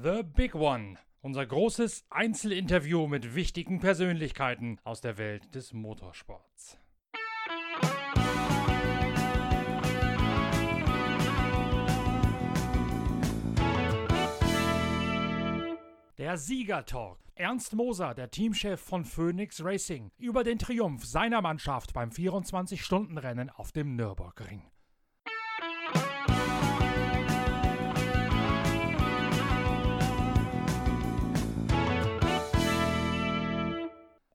The Big One. Unser großes Einzelinterview mit wichtigen Persönlichkeiten aus der Welt des Motorsports. Der Siegertalk. Ernst Moser, der Teamchef von Phoenix Racing, über den Triumph seiner Mannschaft beim 24-Stunden-Rennen auf dem Nürburgring.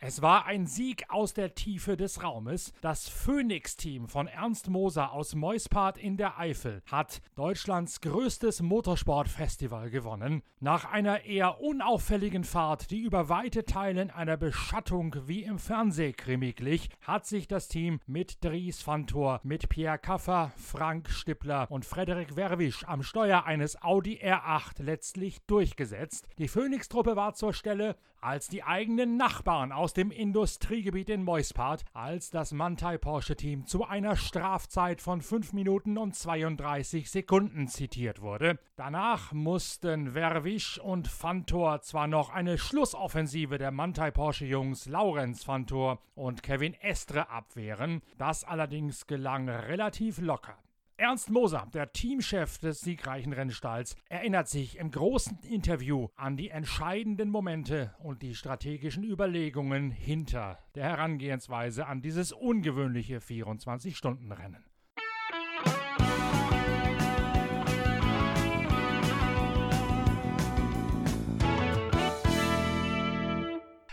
Es war ein Sieg aus der Tiefe des Raumes. Das Phoenix-Team von Ernst Moser aus Meuspart in der Eifel hat Deutschlands größtes Motorsportfestival gewonnen. Nach einer eher unauffälligen Fahrt, die über weite Teilen einer Beschattung wie im Fernsehkrimi glich, hat sich das Team mit Dries van Thor, mit Pierre Kaffer, Frank Stippler und Frederik Werwisch am Steuer eines Audi R8 letztlich durchgesetzt. Die Phoenix-Truppe war zur Stelle, als die eigenen Nachbarn aus dem Industriegebiet in Meuspart, als das Mantai Porsche Team zu einer Strafzeit von 5 Minuten und 32 Sekunden zitiert wurde. Danach mussten Verwisch und Fantor zwar noch eine Schlussoffensive der Mantai Porsche Jungs Laurenz Fantor und Kevin Estre abwehren, das allerdings gelang relativ locker. Ernst Moser, der Teamchef des siegreichen Rennstalls, erinnert sich im großen Interview an die entscheidenden Momente und die strategischen Überlegungen hinter der Herangehensweise an dieses ungewöhnliche 24-Stunden-Rennen.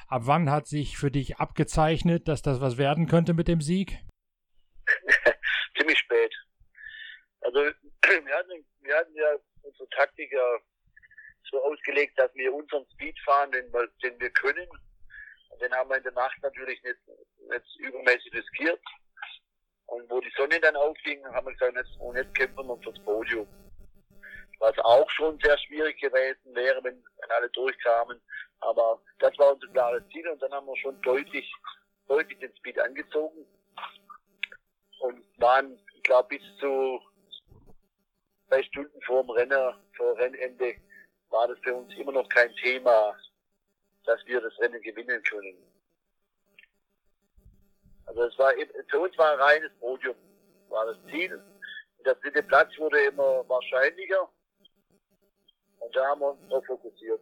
Ab wann hat sich für dich abgezeichnet, dass das was werden könnte mit dem Sieg? Ziemlich spät. Also wir hatten, wir hatten ja unsere Taktik ja so ausgelegt, dass wir unseren Speed fahren, den, wir, den wir können. Und den haben wir in der Nacht natürlich nicht, nicht übermäßig riskiert. Und wo die Sonne dann aufging, haben wir gesagt, jetzt, und jetzt kämpfen wir fürs Podium. Was auch schon sehr schwierig gewesen wäre, wenn, wenn alle durchkamen. Aber das war unser klares Ziel und dann haben wir schon deutlich, deutlich den Speed angezogen und waren, ich glaube, bis zu zwei Stunden vor dem Renner, vor Rennende, war das für uns immer noch kein Thema, dass wir das Rennen gewinnen können. Also es war für uns war ein reines Podium, war das Ziel. Der dritte Platz wurde immer wahrscheinlicher und da haben wir uns drauf fokussiert.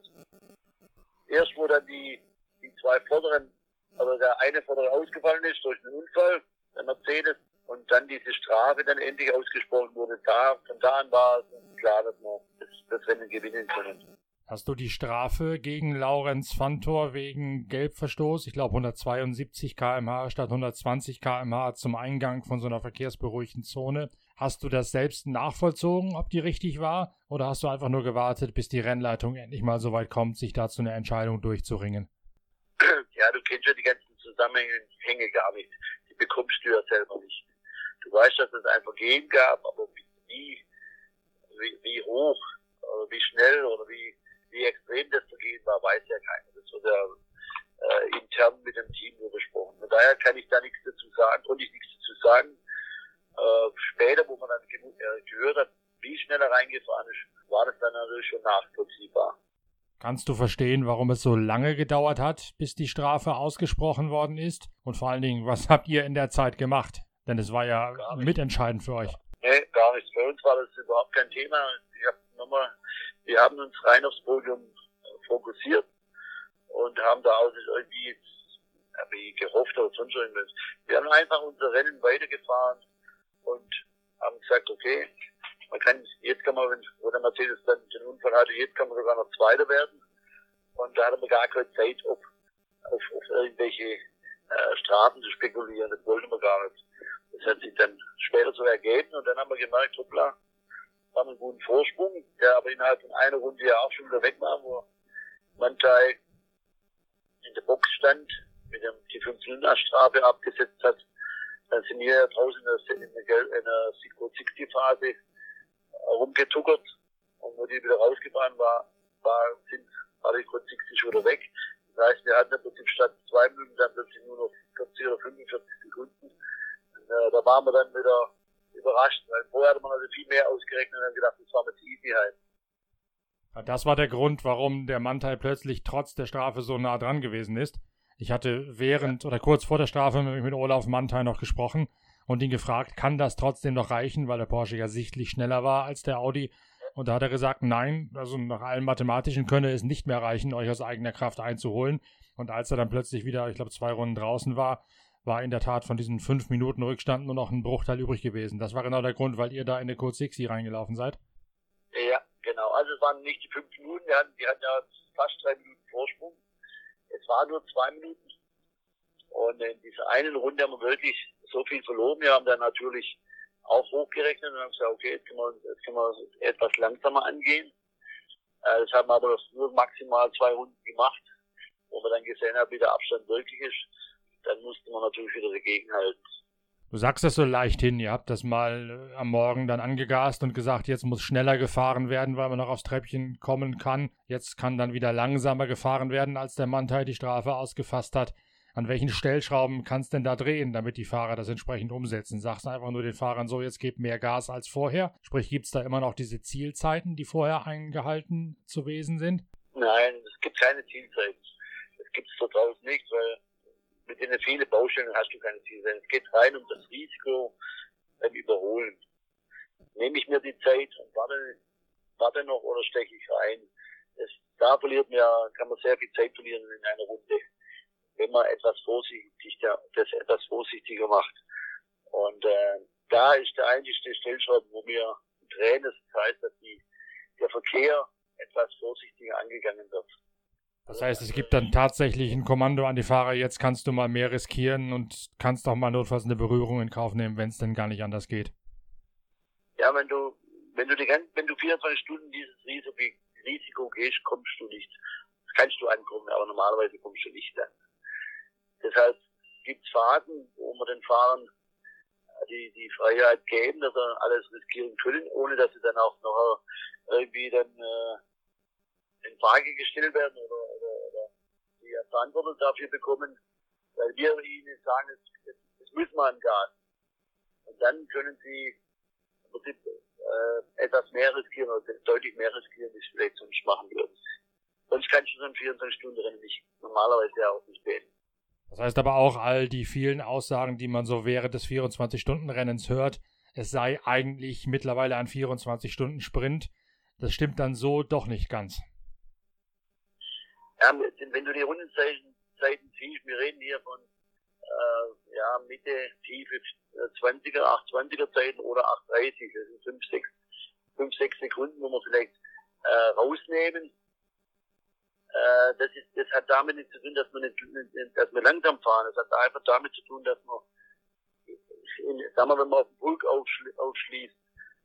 Erst wo dann die, die zwei Vorderen, also der eine Vordere ausgefallen ist durch einen Unfall, der Mercedes, und dann diese Strafe dann endlich ausgesprochen wurde, da, von da an war es klar, dass wir das, das Rennen gewinnen können. Hast du die Strafe gegen Laurenz Fantor wegen Gelbverstoß, ich glaube 172 km/h statt 120 km/h zum Eingang von so einer verkehrsberuhigten Zone, hast du das selbst nachvollzogen, ob die richtig war? Oder hast du einfach nur gewartet, bis die Rennleitung endlich mal so weit kommt, sich dazu eine Entscheidung durchzuringen? Ja, du kennst ja die ganzen Zusammenhänge gar nicht. Die bekommst du ja selber nicht. Du weißt, dass es ein Vergehen gab, aber wie, wie, wie hoch, oder wie schnell oder wie, wie extrem das Vergehen war, weiß ja keiner. Das wird ja äh, intern mit dem Team nur besprochen. Von daher kann ich da nichts dazu sagen, konnte ich nichts dazu sagen. Äh, später, wo man dann äh, gehört hat, wie schnell er reingefahren ist, war das dann natürlich schon nachvollziehbar. Kannst du verstehen, warum es so lange gedauert hat, bis die Strafe ausgesprochen worden ist? Und vor allen Dingen, was habt ihr in der Zeit gemacht? Denn es war ja mitentscheidend für euch. Nee, gar nicht. Für uns war das überhaupt kein Thema. Nochmal, wir haben uns rein aufs Podium fokussiert und haben da auch nicht irgendwie wie gehofft oder sonst irgendwas. Wir haben einfach unser Rennen weitergefahren und haben gesagt, okay, man kann, jetzt kann man, wenn, wo der Mercedes dann den Unfall hatte, jetzt kann man sogar noch Zweiter werden. Und da hatten wir gar keine Zeit, auf, auf, auf irgendwelche äh, Strafen zu spekulieren. Das wollten wir gar nicht. Das hat sich dann später so ergeben und dann haben wir gemerkt, hoppla, haben einen guten Vorsprung, der aber innerhalb von einer Runde ja auch schon wieder weg war, wo Mantai der Box stand, mit dem die 5 Strafe abgesetzt hat. Dann sind wir draußen in der, in der, in der Secret 60 Phase rumgetuckert und wo die wieder rausgefahren war, war, sind, war die Code 60 wieder weg. Das heißt, wir hatten im statt zwei Minuten dann plötzlich nur noch 40 oder 45 Sekunden äh, da waren wir dann wieder überrascht, weil vorher hatte man also viel mehr ausgerechnet und dann gedacht, das war mit easy halt. Das war der Grund, warum der Mantai plötzlich trotz der Strafe so nah dran gewesen ist. Ich hatte während oder kurz vor der Strafe mit Olaf Mantai noch gesprochen und ihn gefragt, kann das trotzdem noch reichen, weil der Porsche ja sichtlich schneller war als der Audi. Und da hat er gesagt, nein, also nach allen Mathematischen könne es nicht mehr reichen, euch aus eigener Kraft einzuholen. Und als er dann plötzlich wieder, ich glaube, zwei Runden draußen war, war in der Tat von diesen fünf Minuten Rückstand nur noch ein Bruchteil übrig gewesen. Das war genau der Grund, weil ihr da in eine Code 60 reingelaufen seid. Ja, genau. Also es waren nicht die fünf Minuten, wir hatten, wir hatten ja fast drei Minuten Vorsprung. Es waren nur zwei Minuten. Und in dieser einen Runde haben wir wirklich so viel verloren. Wir haben dann natürlich auch hochgerechnet und haben gesagt, okay, jetzt können wir, jetzt können wir etwas langsamer angehen. Äh, das haben wir aber nur maximal zwei Runden gemacht, wo wir dann gesehen haben, wie der Abstand wirklich ist. Dann musste man natürlich wieder dagegen halten. Du sagst das so leicht hin, ihr habt das mal äh, am Morgen dann angegast und gesagt, jetzt muss schneller gefahren werden, weil man noch aufs Treppchen kommen kann. Jetzt kann dann wieder langsamer gefahren werden, als der Mannteil die Strafe ausgefasst hat. An welchen Stellschrauben kannst denn da drehen, damit die Fahrer das entsprechend umsetzen? Sagst einfach nur den Fahrern so, jetzt gebt mehr Gas als vorher? Sprich, gibt es da immer noch diese Zielzeiten, die vorher eingehalten zu wesen sind? Nein, es gibt keine Zielzeiten. Das gibt es draußen nicht, weil mit den vielen Baustellen hast du keine Zielzeiten. Es geht rein um das Risiko beim Überholen. Nehme ich mir die Zeit und warte, warte noch oder steche ich rein? Es, da verliert man, kann man sehr viel Zeit verlieren in einer Runde wenn man etwas vorsichtiger, das etwas vorsichtiger macht. Und äh, da ist der einzige Stellschraube, wo wir drehen, das heißt, dass die, der Verkehr etwas vorsichtiger angegangen wird. Das heißt, es gibt dann tatsächlich ein Kommando an die Fahrer, jetzt kannst du mal mehr riskieren und kannst auch mal notfalls eine Berührung in Kauf nehmen, wenn es denn gar nicht anders geht. Ja, wenn du, wenn du die wenn du 24 Stunden dieses Risiko, gehst, kommst du nicht. Das kannst du ankommen, aber normalerweise kommst du nicht dann. Deshalb gibt es Phasen, wo wir den Fahrern äh, die, die Freiheit geben, dass sie alles riskieren können, ohne dass sie dann auch noch irgendwie dann äh, Frage gestellt werden oder, oder, oder die Verantwortung dafür bekommen, weil wir ihnen sagen, es, es muss man an Gas. Und dann können sie im Prinzip äh, etwas mehr riskieren oder deutlich mehr riskieren, als sie vielleicht sonst machen würden. Sonst kannst du so ein 24-Stunden-Rennen nicht, normalerweise ja auch nicht beenden. Das heißt aber auch, all die vielen Aussagen, die man so während des 24-Stunden-Rennens hört, es sei eigentlich mittlerweile ein 24-Stunden-Sprint, das stimmt dann so doch nicht ganz. Ja, wenn du die Rundenzeiten siehst, wir reden hier von äh, ja, Mitte, tiefe 20er, 820er Zeiten oder 830, das sind 5, 6, 5, 6 Sekunden, wo wir vielleicht äh, rausnehmen äh, das, ist, das hat damit nichts zu tun, dass wir, nicht, dass wir langsam fahren. Das hat einfach damit zu tun, dass wir, in, sagen wir, wenn man auf den Pulk aufschließt,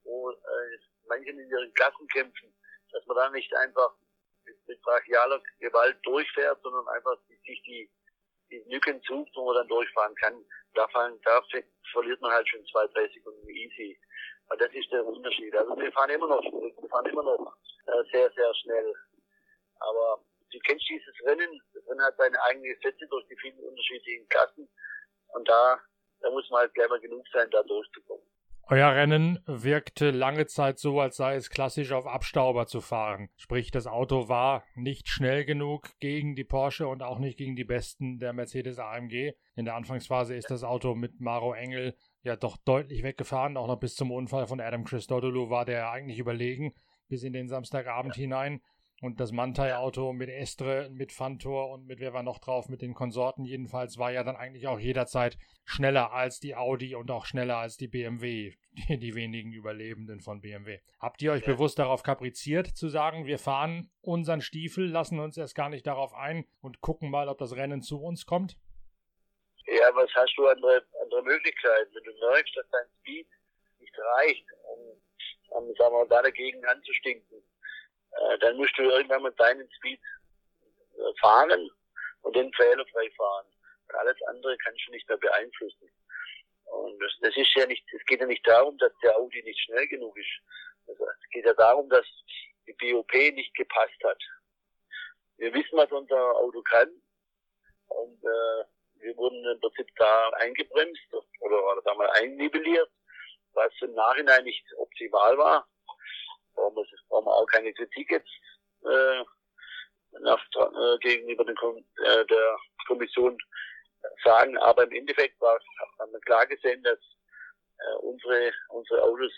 wo äh, manche in ihren Klassen kämpfen, dass man da nicht einfach mit, brachialer Gewalt durchfährt, sondern einfach sich die, die Lücken sucht, wo man dann durchfahren kann. Da, fallen, da verliert man halt schon zwei, drei Sekunden easy. Und das ist der Unterschied. Also wir fahren immer noch, wir fahren immer noch äh, sehr, sehr schnell. Aber du kennst dieses Rennen, das Rennen hat seine eigenen Gesetze durch die vielen unterschiedlichen Klassen und da, da muss man halt clever genug sein, da durchzukommen. Euer Rennen wirkte lange Zeit so, als sei es klassisch auf Abstauber zu fahren. Sprich, das Auto war nicht schnell genug gegen die Porsche und auch nicht gegen die Besten der Mercedes AMG. In der Anfangsphase ist das Auto mit Maro Engel ja doch deutlich weggefahren. Auch noch bis zum Unfall von Adam Christodoulou war der eigentlich überlegen bis in den Samstagabend hinein. Und das Mantai-Auto mit Estre, mit Fantor und mit wer war noch drauf, mit den Konsorten jedenfalls, war ja dann eigentlich auch jederzeit schneller als die Audi und auch schneller als die BMW, die, die wenigen Überlebenden von BMW. Habt ihr euch ja. bewusst darauf kapriziert, zu sagen, wir fahren unseren Stiefel, lassen uns erst gar nicht darauf ein und gucken mal, ob das Rennen zu uns kommt? Ja, was hast du andere, andere Möglichkeiten? Wenn du merkst, dass dein Speed nicht reicht, um, um sagen wir, da dagegen anzustinken, äh, dann musst du irgendwann mit deinem Speed äh, fahren und den fehlerfrei fahren. Und alles andere kannst du nicht mehr beeinflussen. Und das, das ist ja nicht, es geht ja nicht darum, dass der Audi nicht schnell genug ist. Also, es geht ja darum, dass die BOP nicht gepasst hat. Wir wissen, was unser Auto kann. Und äh, wir wurden im Prinzip da eingebremst oder, oder da mal einnibeliert, was im Nachhinein nicht optimal war brauchen wir, brauchen wir auch keine Kritik jetzt äh, nach, äh, gegenüber den, äh, der Kommission sagen, aber im Endeffekt war, haben wir klar gesehen, dass äh, unsere, unsere Autos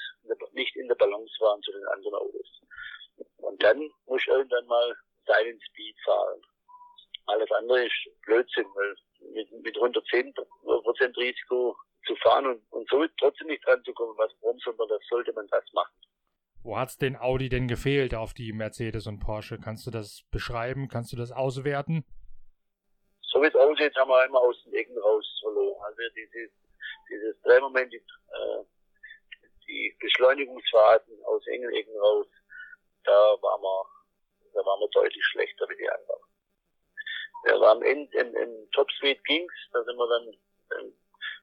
nicht in der Balance waren zu den anderen Autos. Und dann muss ich irgendwann mal seinen Speed fahren. Alles andere ist Blödsinn, weil mit, mit 110 Prozent Risiko zu fahren und, und so trotzdem nicht dran zu kommen, was warum soll man das, sollte man das machen. Wo hat es den Audi denn gefehlt auf die Mercedes und Porsche? Kannst du das beschreiben? Kannst du das auswerten? So wie es aussieht, haben wir immer aus den Ecken raus verloren. Also dieses, dieses Drehmoment, die, äh, die Beschleunigungsphasen aus engen Ecken raus, da waren wir, da waren wir deutlich schlechter wie die anderen. Ja, am Ende, im, im Topspeed ging's, da sind wir dann,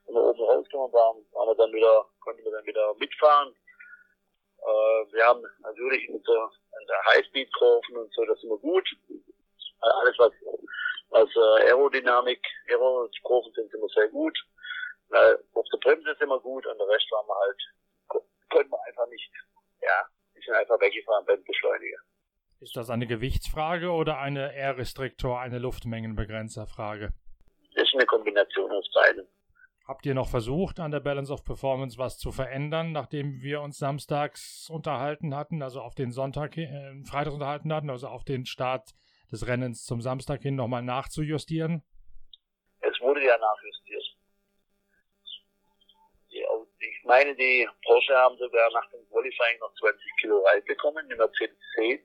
wenn wir oben rausgekommen waren, waren wir dann wieder, konnten wir dann wieder mitfahren. Äh, wir haben natürlich der, in der Highspeed-Kurven und so, das ist immer gut. Alles was, was äh, Aerodynamik, Aerokurven sind immer sehr gut. Weil auf der Bremse ist immer gut und der Rest waren wir halt, konnten wir einfach nicht, ja, wir sind einfach weggefahren beim Beschleuniger. Ist das eine Gewichtsfrage oder eine R-Restriktor, eine Luftmengenbegrenzerfrage? Das ist eine Kombination aus beiden. Habt ihr noch versucht, an der Balance of Performance was zu verändern, nachdem wir uns samstags unterhalten hatten, also auf den Sonntag, äh, Freitag unterhalten hatten, also auf den Start des Rennens zum Samstag hin nochmal nachzujustieren? Es wurde ja nachjustiert. Ich meine, die Porsche haben sogar nach dem Qualifying noch 20 Kilo Reit bekommen, die Mercedes 10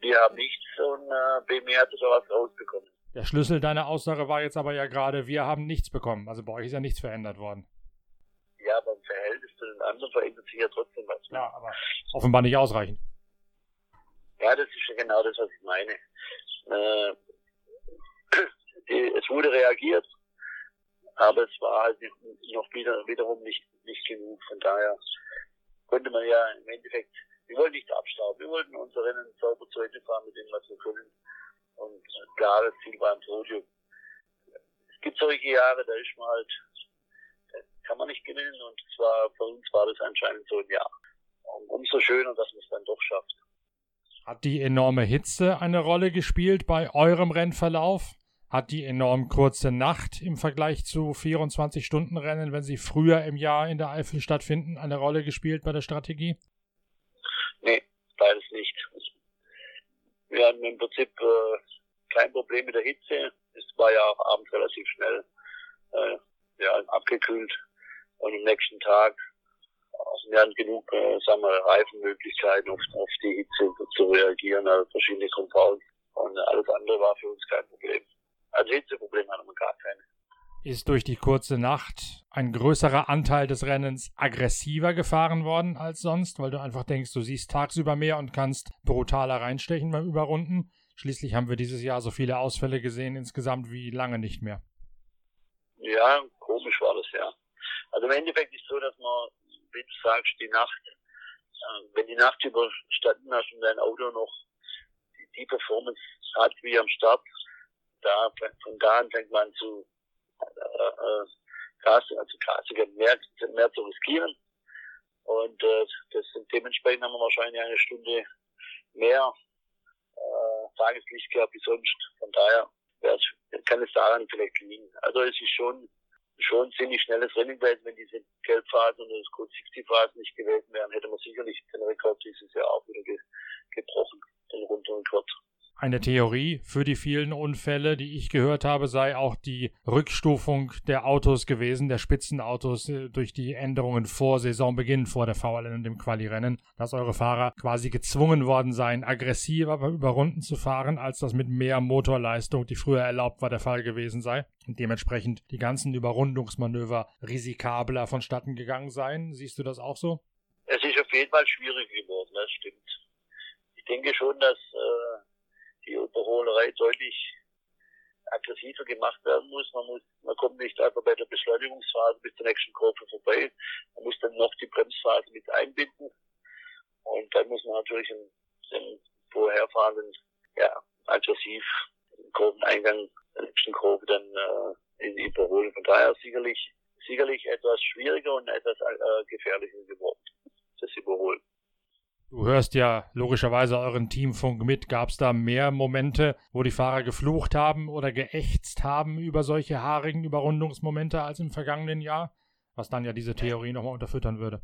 wir haben nichts und äh, BMW hat was rausbekommen. Der Schlüssel deiner Aussage war jetzt aber ja gerade, wir haben nichts bekommen. Also bei euch ist ja nichts verändert worden. Ja, aber im Verhältnis zu den anderen verändert sich ja trotzdem was. Ja, aber offenbar nicht ausreichend. Ja, das ist ja genau das, was ich meine. Äh, es wurde reagiert, aber es war halt noch wieder, wiederum nicht, nicht genug. Von daher konnte man ja im Endeffekt wir wollten nicht abstauben. Wir wollten unser Rennen sauber zu Ende fahren mit dem, was wir können. Und klar, das Ziel ein Podium. Es gibt solche Jahre, da ist man halt, da kann man nicht gewinnen. Und zwar für uns war das anscheinend so ein Jahr. Und umso schöner, dass man es dann doch schafft. Hat die enorme Hitze eine Rolle gespielt bei eurem Rennverlauf? Hat die enorm kurze Nacht im Vergleich zu 24-Stunden-Rennen, wenn sie früher im Jahr in der Eifel stattfinden, eine Rolle gespielt bei der Strategie? Nee, beides nicht. Wir hatten im Prinzip äh, kein Problem mit der Hitze. Es war ja auch abends relativ schnell äh, ja, abgekühlt. Und am nächsten Tag also wir hatten genug äh, sagen wir, Reifenmöglichkeiten, auf, auf die Hitze zu reagieren, also verschiedene Compounds. Und alles andere war für uns kein Problem. Also Hitzeproblem hatten wir gar keine ist durch die kurze Nacht ein größerer Anteil des Rennens aggressiver gefahren worden als sonst, weil du einfach denkst, du siehst tagsüber mehr und kannst brutaler reinstechen beim Überrunden. Schließlich haben wir dieses Jahr so viele Ausfälle gesehen insgesamt wie lange nicht mehr. Ja, komisch war das ja. Also im Endeffekt ist so, dass man, wie du sagst, die Nacht, äh, wenn die Nacht überstanden hast und dein Auto noch die Performance hat wie am Start, da, von da an fängt man zu äh, Gas, also Gasiger mehr, mehr zu riskieren. Und äh, das sind dementsprechend haben wir wahrscheinlich eine Stunde mehr äh, Tageslicht gehabt wie sonst. Von daher kann es daran vielleicht liegen. Also es ist schon schon ziemlich schnelles Rennen gewesen, wenn diese Gelbphasen und das Code 60 Phasen nicht gewesen wären, hätte man sicherlich den Rekord dieses Jahr auch wieder ge gebrochen, den Rundrekord. Eine Theorie für die vielen Unfälle, die ich gehört habe, sei auch die Rückstufung der Autos gewesen, der Spitzenautos äh, durch die Änderungen vor Saisonbeginn, vor der VLN und dem Quali-Rennen, dass eure Fahrer quasi gezwungen worden seien, aggressiver über Runden zu fahren, als das mit mehr Motorleistung, die früher erlaubt war, der Fall gewesen sei. Und dementsprechend die ganzen Überrundungsmanöver risikabler vonstatten gegangen seien. Siehst du das auch so? Es ist auf jeden Fall schwierig geworden, das stimmt. Ich denke schon, dass äh die Überholerei deutlich aggressiver gemacht werden muss. Man muss, man kommt nicht einfach bei der Beschleunigungsphase bis zur nächsten Kurve vorbei. Man muss dann noch die Bremsphase mit einbinden. Und dann muss man natürlich den, den vorherfahrenden, ja, aggressiv den Kurveneingang der nächsten Kurve dann äh, in überholen. Von daher sicherlich, sicherlich etwas schwieriger und etwas äh, gefährlicher geworden, das Überholen. Du hörst ja logischerweise euren Teamfunk mit. Gab es da mehr Momente, wo die Fahrer geflucht haben oder geächtzt haben über solche haarigen Überrundungsmomente als im vergangenen Jahr? Was dann ja diese Theorie nochmal unterfüttern würde.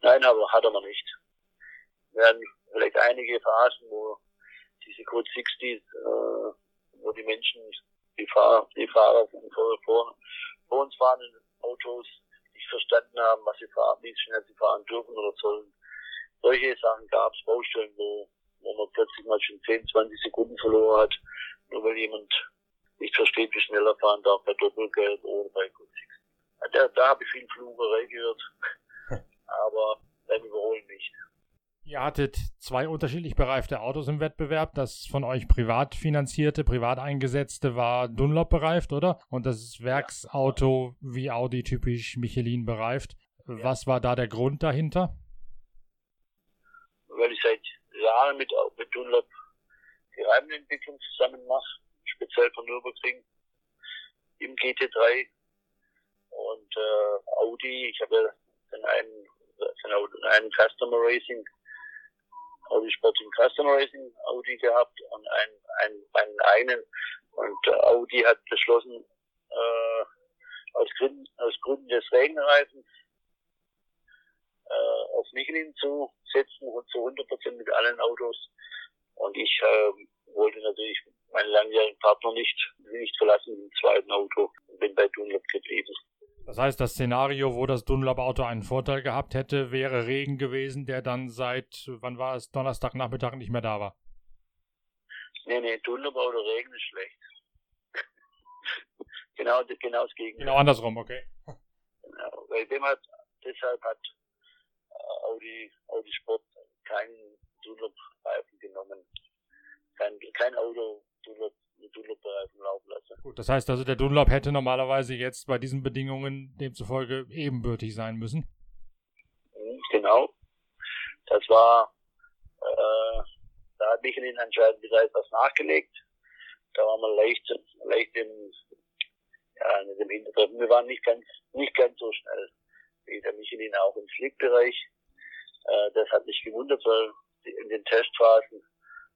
Nein, aber hat er noch nicht. Wir hatten vielleicht einige Phasen, wo diese Code 60, äh, wo die Menschen, die Fahrer, die Fahrer vor, vor, vor uns fahrenden Autos nicht verstanden haben, was sie fahren, wie schnell sie fahren dürfen oder sollen solche Sachen gab es, Baustellen, wo, wo man plötzlich mal schon 10, 20 Sekunden verloren hat, nur weil jemand nicht versteht, wie schnell er fahren darf bei Doppelgelb oder bei Kunzig. Da, da habe ich viel Flugerei gehört, aber beim Überholen nicht. Ihr hattet zwei unterschiedlich bereifte Autos im Wettbewerb. Das von euch privat finanzierte, privat eingesetzte war Dunlop bereift, oder? Und das Werksauto wie Audi typisch Michelin bereift. Ja. Was war da der Grund dahinter? Weil ich seit Jahren mit, mit Dunlop die Reimenentwicklung zusammen mache, speziell von Nürburgring im GT3 und äh, Audi. Ich habe dann einen, dann einen Customer Racing, Audi Sporting Customer Racing Audi gehabt und einen, einen, einen eigenen. Und äh, Audi hat beschlossen, äh, aus Gründen, aus Gründen des Regenreifens äh, auf Michelin zu setzen und zu 100 Prozent mit allen Autos. Und ich äh, wollte natürlich meinen langjährigen Partner nicht, nicht verlassen im zweiten Auto und bin bei Dunlop geblieben. Das heißt, das Szenario, wo das Dunlop-Auto einen Vorteil gehabt hätte, wäre Regen gewesen, der dann seit, wann war es, Donnerstagnachmittag nicht mehr da war? Nee, nee, Dunlop-Auto Regen ist schlecht. genau, genau das Gegenteil. Genau andersrum, okay. Genau, weil dem hat, deshalb hat Audi, Audi Sport keinen Dunlop-Reifen genommen. Kein, kein Auto Dunlop, mit Dunlop-Reifen laufen lassen. Gut, das heißt also, der Dunlop hätte normalerweise jetzt bei diesen Bedingungen demzufolge ebenbürtig sein müssen? Mhm, genau. Das war, äh, da hat Michelin anscheinend wieder etwas nachgelegt. Da waren wir leicht, leicht im, ja, dem Hintertreffen. Wir waren nicht ganz, nicht ganz so schnell wie der Michelin auch im Slick-Bereich. Äh, das hat mich gewundert, weil in den Testphasen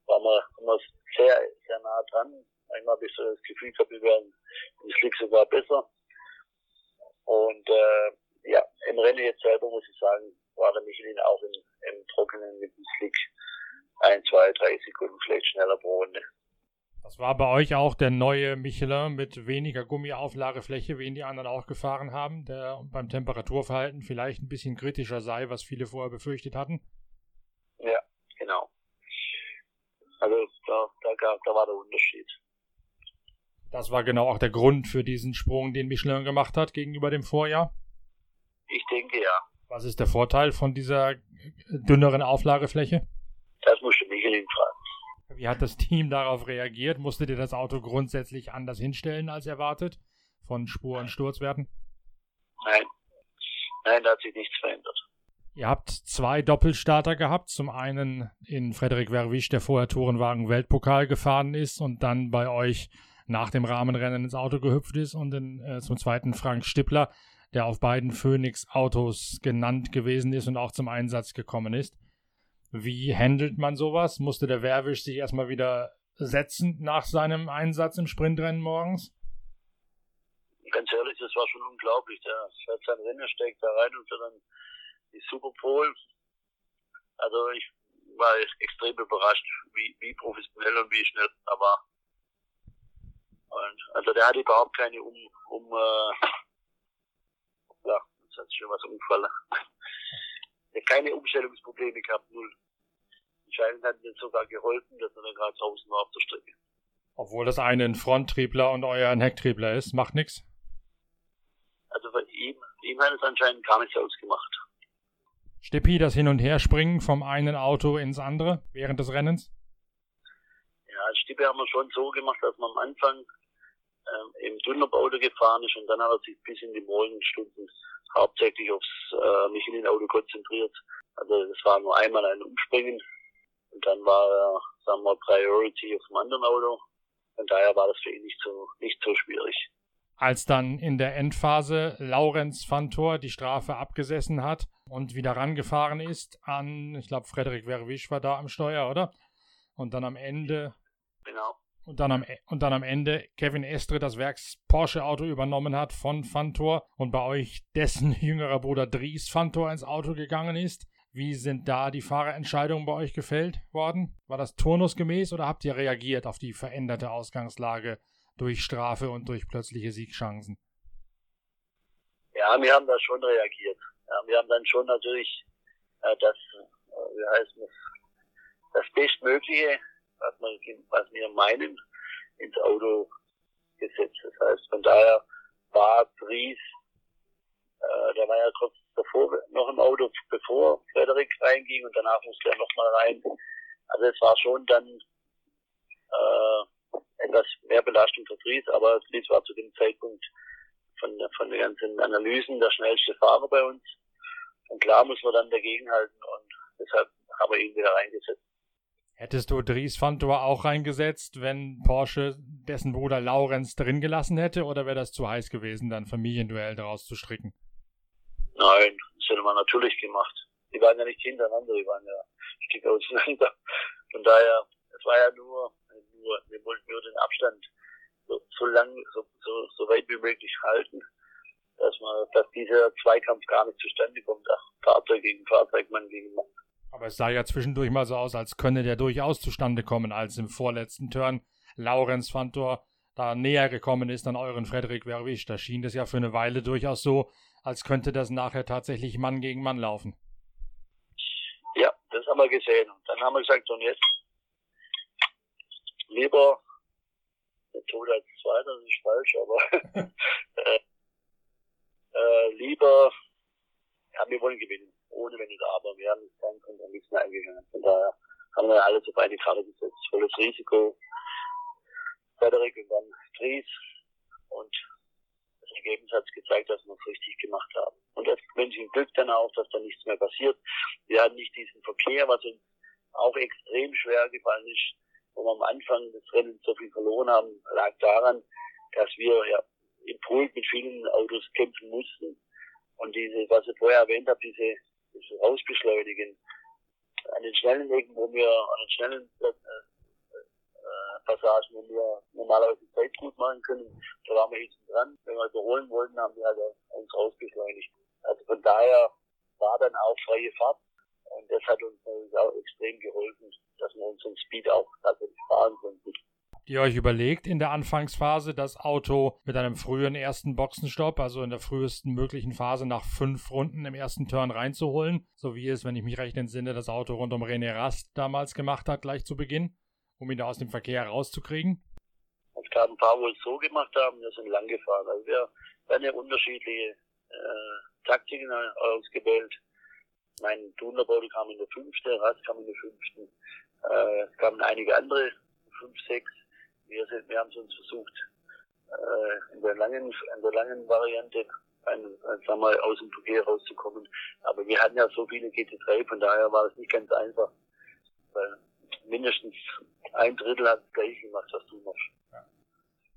waren wir immer sehr, sehr nah dran. Manchmal habe ich so das Gefühl gehabt, wir wären im Slick sogar besser. Und äh, ja, im Rennen jetzt selber muss ich sagen, war der Michelin auch im, im Trockenen mit dem Slick ein, zwei, drei Sekunden vielleicht schneller pro Runde. Das war bei euch auch der neue Michelin mit weniger Gummiauflagefläche, wie ihn die anderen auch gefahren haben, der beim Temperaturverhalten vielleicht ein bisschen kritischer sei, was viele vorher befürchtet hatten? Ja, genau. Also da, da, gab, da war der Unterschied. Das war genau auch der Grund für diesen Sprung, den Michelin gemacht hat gegenüber dem Vorjahr? Ich denke ja. Was ist der Vorteil von dieser dünneren Auflagefläche? Das musst du Michelin fragen. Wie hat das Team darauf reagiert? Musstet ihr das Auto grundsätzlich anders hinstellen als erwartet? Von Spur- und Sturzwerten? Nein. Nein, da hat sich nichts verändert. Ihr habt zwei Doppelstarter gehabt. Zum einen in Frederik Verwisch, der vorher Tourenwagen Weltpokal gefahren ist und dann bei euch nach dem Rahmenrennen ins Auto gehüpft ist. Und in, äh, zum zweiten Frank Stippler, der auf beiden Phoenix-Autos genannt gewesen ist und auch zum Einsatz gekommen ist. Wie handelt man sowas? Musste der Werwisch sich erstmal wieder setzen nach seinem Einsatz im Sprintrennen morgens? Ganz ehrlich, das war schon unglaublich. Der fährt sein Rennen, steckt da rein und dann die Superpol. Also ich war extrem überrascht, wie, wie professionell und wie schnell er war. Und also der hatte überhaupt keine um, um äh, ja, jetzt hat schon was umgefallen. keine Umstellungsprobleme gehabt, null. Anscheinend hat mir sogar geholfen, dass er dann gerade draußen war auf der Strecke. Obwohl das eine ein Fronttriebler und euer ein Hecktriebler ist, macht nichts? Also für ihm, ihm hat es anscheinend gar nichts ausgemacht. Stippi, das Hin- und Herspringen vom einen Auto ins andere während des Rennens? Ja, als Stippi haben wir schon so gemacht, dass man am Anfang ähm, im Dunlop-Auto gefahren ist und dann hat er sich bis in die Morgenstunden hauptsächlich aufs äh, Michelin-Auto konzentriert. Also das war nur einmal ein Umspringen und dann war er, sagen wir, Priority auf dem anderen Auto. Von daher war das für ihn nicht so, nicht so schwierig. Als dann in der Endphase Laurenz Fantor die Strafe abgesessen hat und wieder rangefahren ist an, ich glaube, Frederik Verwisch war da am Steuer, oder? Und dann am Ende. Genau. Und dann, am, und dann am Ende Kevin Estre das Werks Porsche-Auto übernommen hat von Fantor und bei euch dessen jüngerer Bruder Dries Fantor ins Auto gegangen ist. Wie sind da die Fahrerentscheidungen bei euch gefällt worden? War das turnusgemäß oder habt ihr reagiert auf die veränderte Ausgangslage durch Strafe und durch plötzliche Siegchancen? Ja, wir haben da schon reagiert. Ja, wir haben dann schon natürlich äh, das, äh, wie heißt es, das Bestmögliche, was, man, was wir meinen, ins Auto gesetzt. Das heißt, von daher war Dries, äh, der war ja kurz davor noch im Auto, bevor Frederik reinging und danach musste er nochmal rein. Also es war schon dann äh, etwas mehr Belastung für Dries, aber Dries war zu dem Zeitpunkt von, von den ganzen Analysen der schnellste Fahrer bei uns. Und klar muss man dann dagegenhalten und deshalb haben wir ihn wieder reingesetzt. Hättest du Dries Fantor auch reingesetzt, wenn Porsche dessen Bruder Laurenz drin gelassen hätte, oder wäre das zu heiß gewesen, dann Familienduell daraus zu stricken? Nein, das hätte man natürlich gemacht. Die waren ja nicht hintereinander, die waren ja ein Stück auseinander. Von daher, es war ja nur, nur wir wollten nur den Abstand so, so lang, so, so, so weit wie möglich halten, dass man, dass dieser Zweikampf gar nicht zustande kommt, Ach, Fahrzeug gegen Fahrzeug, Mann gegen Mann. Aber es sah ja zwischendurch mal so aus, als könne der durchaus zustande kommen, als im vorletzten Turn Laurenz Fantor da näher gekommen ist an euren Frederik Werwisch. Da schien es ja für eine Weile durchaus so, als könnte das nachher tatsächlich Mann gegen Mann laufen. Ja, das haben wir gesehen. Und dann haben wir gesagt, und jetzt lieber der Tod als Zweiter, das ist falsch, aber äh, äh, lieber, ja, wir wollen gewinnen, ohne wenn nicht aber. Wir haben keinen Kompromiss mehr eingegangen. Von daher haben wir alles auf eine Karte gesetzt. Volles Risiko. Frederik und dann Fries. Und Ergebnis hat gezeigt, dass wir es richtig gemacht haben. Und das wünsche ich Glück dann auch, dass da nichts mehr passiert. Wir hatten nicht diesen Verkehr, was uns auch extrem schwer gefallen ist, wo wir am Anfang des Rennens so viel verloren haben, lag daran, dass wir ja im Pool mit vielen Autos kämpfen mussten. Und diese, was ich vorher erwähnt habe, diese, diese Rausbeschleunigen an den schnellen Ecken, wo wir an den schnellen äh, Passagen, wo wir normalerweise Zeit gut machen können, da waren wir hinten dran. Wenn wir überholen wollten, haben wir halt uns rausbeschleunigt. Also von daher war dann auch freie Fahrt. Und das hat uns natürlich auch extrem geholfen, dass wir unseren Speed auch tatsächlich fahren konnten ihr euch überlegt, in der Anfangsphase das Auto mit einem frühen ersten Boxenstopp, also in der frühesten möglichen Phase nach fünf Runden im ersten Turn reinzuholen, so wie es, wenn ich mich recht entsinne, das Auto rund um René Rast damals gemacht hat, gleich zu Beginn, um ihn da aus dem Verkehr rauszukriegen? Es gab ein paar, wo es so gemacht haben, wir sind lang gefahren. Also wir haben ja unterschiedliche äh, Taktiken ausgewählt. Mein Thunderbauer kam in der fünften, Rast kam in der fünften. Äh, es kamen einige andere, fünf, sechs wir, sind, wir haben es uns versucht, äh, in, der langen, in der langen Variante ein, sagen wir, aus dem Bouquet rauszukommen. Aber wir hatten ja so viele GT3, von daher war es nicht ganz einfach. Weil mindestens ein Drittel hat gleich gemacht, was du machst.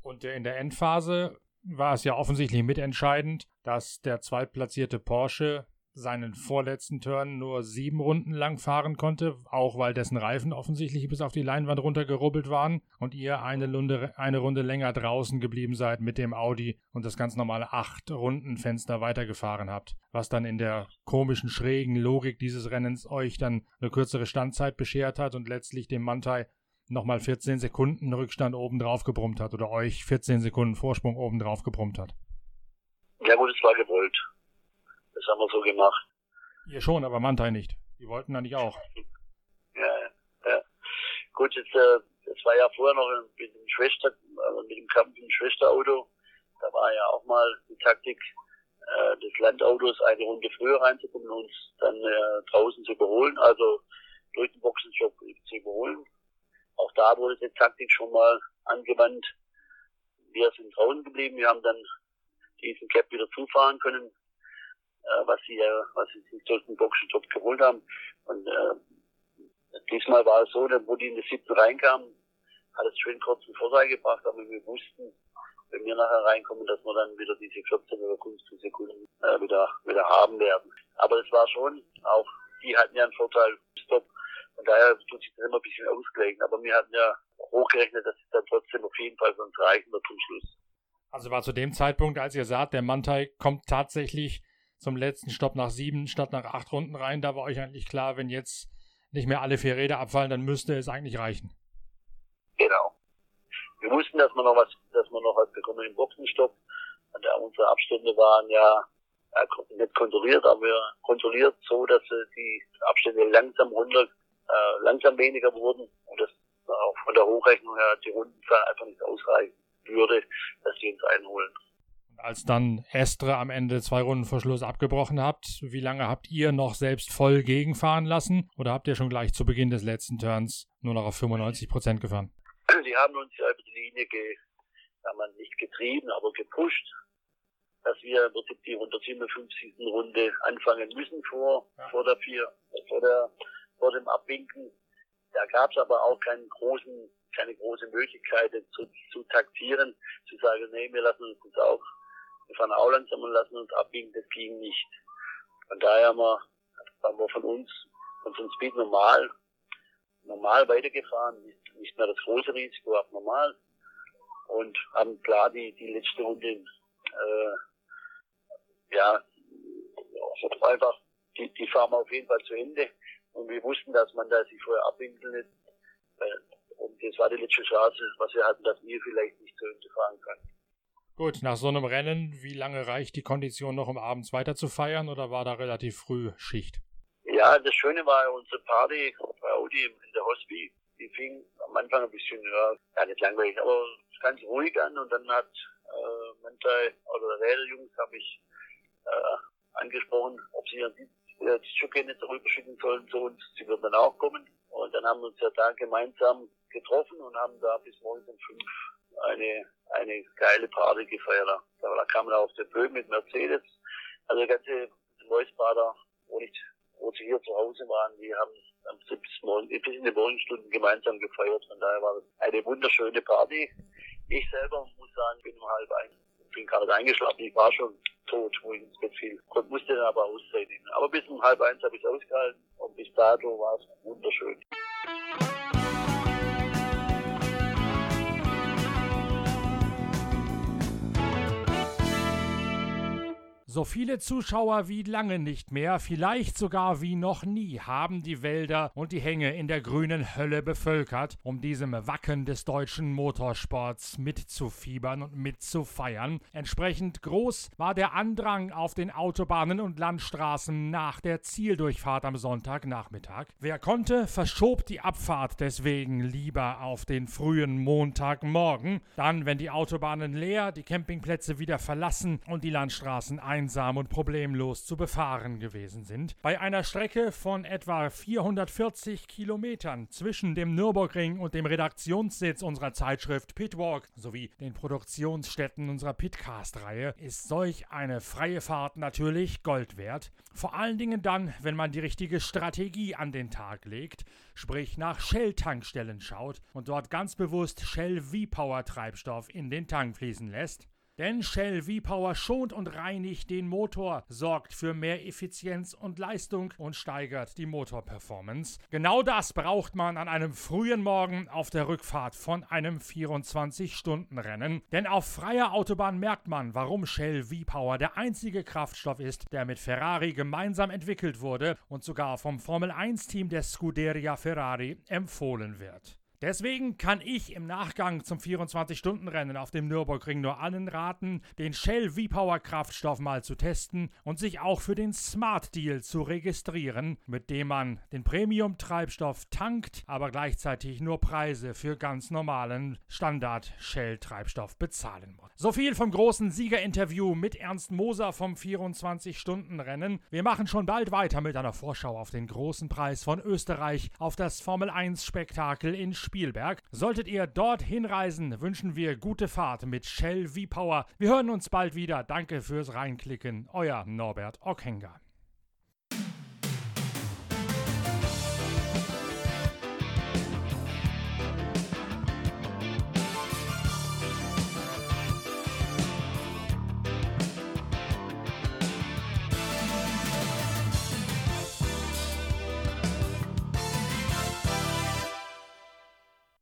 Und in der Endphase war es ja offensichtlich mitentscheidend, dass der zweitplatzierte Porsche seinen vorletzten Turn nur sieben Runden lang fahren konnte, auch weil dessen Reifen offensichtlich bis auf die Leinwand runtergerubbelt waren und ihr eine Runde, eine Runde länger draußen geblieben seid mit dem Audi und das ganz normale acht Runden Fenster weitergefahren habt, was dann in der komischen schrägen Logik dieses Rennens euch dann eine kürzere Standzeit beschert hat und letztlich dem Mantai nochmal 14 Sekunden Rückstand oben drauf gebrummt hat oder euch 14 Sekunden Vorsprung oben drauf gebrummt hat. Ja gut, es war gewollt. Das haben wir so gemacht. Ihr schon, aber Mantai nicht. Die wollten da nicht auch. Ja, ja. Gut, jetzt, äh, das war ja vorher noch mit dem Schwester, also mit dem Kampf im Schwesterauto. Da war ja auch mal die Taktik äh, des Landautos eine Runde früher reinzukommen und uns dann äh, draußen zu überholen, also durch den Boxenstopp zu überholen. Auch da wurde die Taktik schon mal angewandt. Wir sind draußen geblieben, wir haben dann diesen Cap wieder zufahren können, äh, was sie, äh, was sie sich durch den Boxenstopp geholt haben. Und äh, diesmal war es so, wo die in die siebten reinkamen, hat es schön kurzen Vorteil gebracht, aber wir wussten, wenn wir nachher reinkommen, dass wir dann wieder diese 14 oder 15 Sekunden äh, wieder, wieder haben werden. Aber es war schon, auch die hatten ja einen Vorteil, Stop. Und daher tut sich das immer ein bisschen ausgleichen. Aber wir hatten ja hochgerechnet, dass es dann trotzdem auf jeden Fall für uns reichen wird zum Schluss. Also war zu dem Zeitpunkt, als ihr sagt, der Mantai kommt tatsächlich zum letzten Stopp nach sieben statt nach acht Runden rein, da war euch eigentlich klar, wenn jetzt nicht mehr alle vier Räder abfallen, dann müsste es eigentlich reichen. Genau. Wir wussten, dass wir noch was, dass wir noch was bekommen im Boxenstopp. Und ja, unsere Abstände waren ja nicht kontrolliert, aber kontrolliert so, dass die Abstände langsam runter, äh, langsam weniger wurden und das auch von der Hochrechnung her die Rundenzahl einfach nicht ausreichen würde, dass sie uns einholen. Als dann Estre am Ende zwei Runden vor Schluss abgebrochen habt, wie lange habt ihr noch selbst voll gegenfahren lassen oder habt ihr schon gleich zu Beginn des letzten Turns nur noch auf 95 Prozent gefahren? Die haben uns ja über die Linie ge, haben wir nicht getrieben, aber gepusht, dass wir im Prinzip die 157. Runde anfangen müssen vor, ja. vor der vier, vor der, vor dem Abwinken. Da gab es aber auch keinen großen, keine große Möglichkeit zu, zu taktieren, zu sagen, nee, wir lassen uns das auch auch langsam und lassen uns abbiegen, das ging nicht. Von daher haben wir, haben wir von uns, von unserem Speed normal, normal weitergefahren, nicht, nicht mehr das große Risiko, aber normal. Und haben klar die, die letzte Runde, äh, ja, einfach, die, die fahren wir auf jeden Fall zu Ende. Und wir wussten, dass man da sich vorher abwinkeln lässt. Und das war die letzte Chance, was wir hatten, dass wir vielleicht nicht zu Ende fahren können. Gut, nach so einem Rennen, wie lange reicht die Kondition noch, um abends weiter zu feiern oder war da relativ früh Schicht? Ja, das Schöne war unsere Party bei Audi in der Hospi. Die fing am Anfang ein bisschen, ja, ja nicht langweilig, aber ganz ruhig an und dann hat äh, Mentai oder der Räderjungs habe ich äh, angesprochen, ob sie die, äh, die Schucke zurückschicken sollen zu uns. Sie würden dann auch kommen. Und dann haben wir uns ja da gemeinsam getroffen und haben da bis morgens um fünf eine, eine geile Party gefeiert. Da, kam er auf der Böhm mit Mercedes. Also der ganze Moisbader, wo, ich, wo sie hier zu Hause waren, die haben am bis, morgen, bis in die Morgenstunden gemeinsam gefeiert. Von daher war das eine wunderschöne Party. Ich selber muss sagen, bin um halb ein, bin gerade eingeschlafen. Ich war schon tot, wo ich ins Bett fiel. Und musste dann aber Auszeit. Aber bis um halb eins habe ich es ausgehalten und bis dato war es wunderschön. So viele Zuschauer wie lange nicht mehr, vielleicht sogar wie noch nie, haben die Wälder und die Hänge in der grünen Hölle bevölkert, um diesem Wacken des deutschen Motorsports mitzufiebern und mitzufeiern. Entsprechend groß war der Andrang auf den Autobahnen und Landstraßen nach der Zieldurchfahrt am Sonntagnachmittag. Wer konnte, verschob die Abfahrt deswegen lieber auf den frühen Montagmorgen. Dann, wenn die Autobahnen leer, die Campingplätze wieder verlassen und die Landstraßen ein einsam und problemlos zu befahren gewesen sind. Bei einer Strecke von etwa 440 Kilometern zwischen dem Nürburgring und dem Redaktionssitz unserer Zeitschrift Pitwalk sowie den Produktionsstätten unserer Pitcast-Reihe ist solch eine freie Fahrt natürlich Gold wert. Vor allen Dingen dann, wenn man die richtige Strategie an den Tag legt, sprich nach Shell-Tankstellen schaut und dort ganz bewusst Shell V-Power Treibstoff in den Tank fließen lässt. Denn Shell V-Power schont und reinigt den Motor, sorgt für mehr Effizienz und Leistung und steigert die Motorperformance. Genau das braucht man an einem frühen Morgen auf der Rückfahrt von einem 24-Stunden-Rennen. Denn auf freier Autobahn merkt man, warum Shell V-Power der einzige Kraftstoff ist, der mit Ferrari gemeinsam entwickelt wurde und sogar vom Formel 1-Team der Scuderia Ferrari empfohlen wird. Deswegen kann ich im Nachgang zum 24-Stunden-Rennen auf dem Nürburgring nur allen raten, den Shell V-Power Kraftstoff mal zu testen und sich auch für den Smart Deal zu registrieren, mit dem man den Premium-Treibstoff tankt, aber gleichzeitig nur Preise für ganz normalen Standard-Shell-Treibstoff bezahlen muss. So viel vom großen Siegerinterview mit Ernst Moser vom 24-Stunden-Rennen. Wir machen schon bald weiter mit einer Vorschau auf den großen Preis von Österreich, auf das Formel 1-Spektakel in Spielberg. Solltet ihr dort hinreisen, wünschen wir gute Fahrt mit Shell V-Power. Wir hören uns bald wieder. Danke fürs Reinklicken. Euer Norbert Ockhenger.